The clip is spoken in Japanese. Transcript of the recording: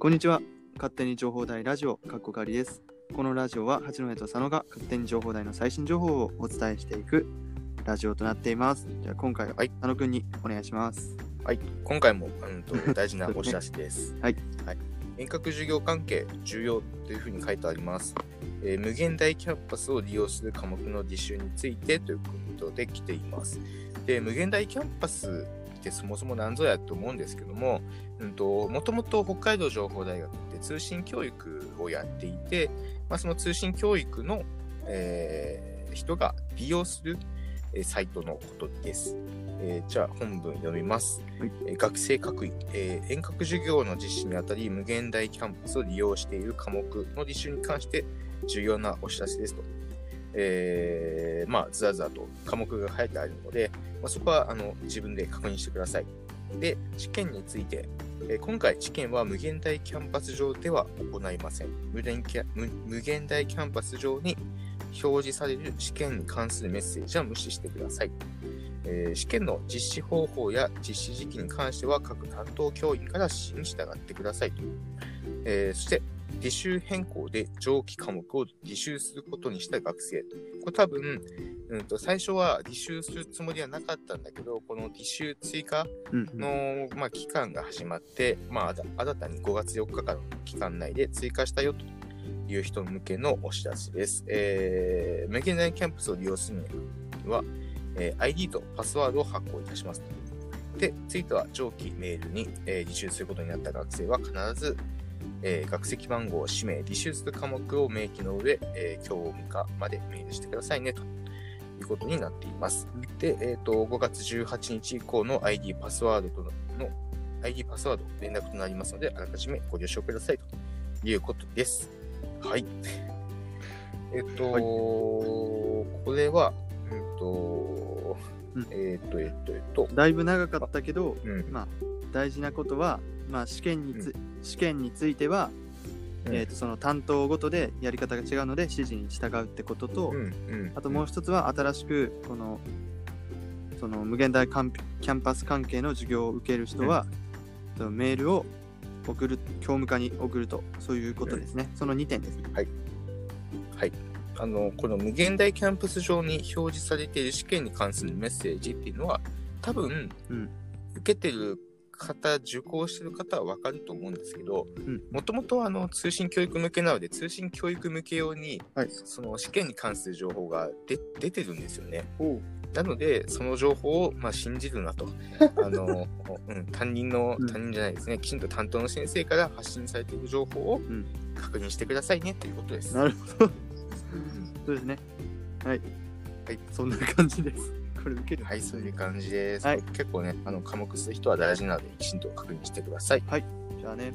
こんにちは。勝手に情報大ラジオ、かっこかりです。このラジオは、八戸と佐野が勝手に情報大の最新情報をお伝えしていくラジオとなっています。じゃあ、今回は、はい佐野くんにお願いします。はい、今回も、うん、と大事なお知らせです。はい。遠隔授業関係重要というふうに書いてあります。えー無限大キャンパスを利用する科目の履修についてということで来ています。で、無限大キャンパスってそもそも何ぞやと思うんですけども、うんと、もともと北海道情報大学って通信教育をやっていて、まあ、その通信教育の、えー人が利用する、えーサイトのことです。えーじゃあ本文読みます。はいえー学生各位、えー遠隔授業の実施にあたり無限大キャンパスを利用している科目の履修に関して重要なお知らせですと。えーまあ、ずらずらと科目が書いてあるので、まあ、そこはあの自分で確認してください。で、試験について、えー今回試験は無限大キャンパス上では行いません。無限無無限大キャンパス上に表示される試験に関するメッセージは無視してください。えー試験の実施方法や実施時期に関しては各担当教員から指示に従ってくださいと。えーそして、履修変更で上記科目を履修することにした学生。これ多分、うん、と最初は履修するつもりはなかったんだけど、この履修追加うんうん。の、まあ、期間が始まって、まあ、新たに5月4日間の期間内で追加したよという人向けのお知らせです。えー、無限大キャンパスを利用するには、えー ID とパスワードを発行いたします。で、ついては上記メールに、えー履修することになった学生は必ず、えー学籍番号、氏名、履修する科目を明記の上、えー、教務課までメールしてくださいねということになっています。で、えっ、と、5月18日以降の ID パスワードとの、の ID パスワード連絡となりますので、あらかじめご了承くださいということです。はい。えっ、と、はいこれは、うんと、うん。えっ、と、えっ、と、えっ、と、だいぶ長かったけど、うん。まあ、大事なことは、まあ、試験につ、試験については、うん。えー、とその担当ごとでやり方が違うので指示に従うってことと、あともう一つは新しくこのその無限大キャンパス関係の授業を受ける人は、そのメールを送る教務課に送るとそういうことですね、その2点ですねはい。あの、この無限大キャンパス上に表示されている試験に関するメッセージっていうのは、多分、うん。受けてる方、受講してる方はわかると思うんですけどうん、もともとあの通信教育向けなので、通信教育向け用に、はい。その試験に関する情報が出出てるんですよね。なので、その情報を、まあ、信じるなと。あの、うん、担任のうん、担任じゃないですね、きちんと担当の先生から発信されている情報をん。確認してくださいねということです。なるほどそうですね。はい。はい。そんな感じです。これ受ける。はい、そういう感じです。はい。結構ね、あの科目する人は大事なので、きちんと確認してください。じゃあね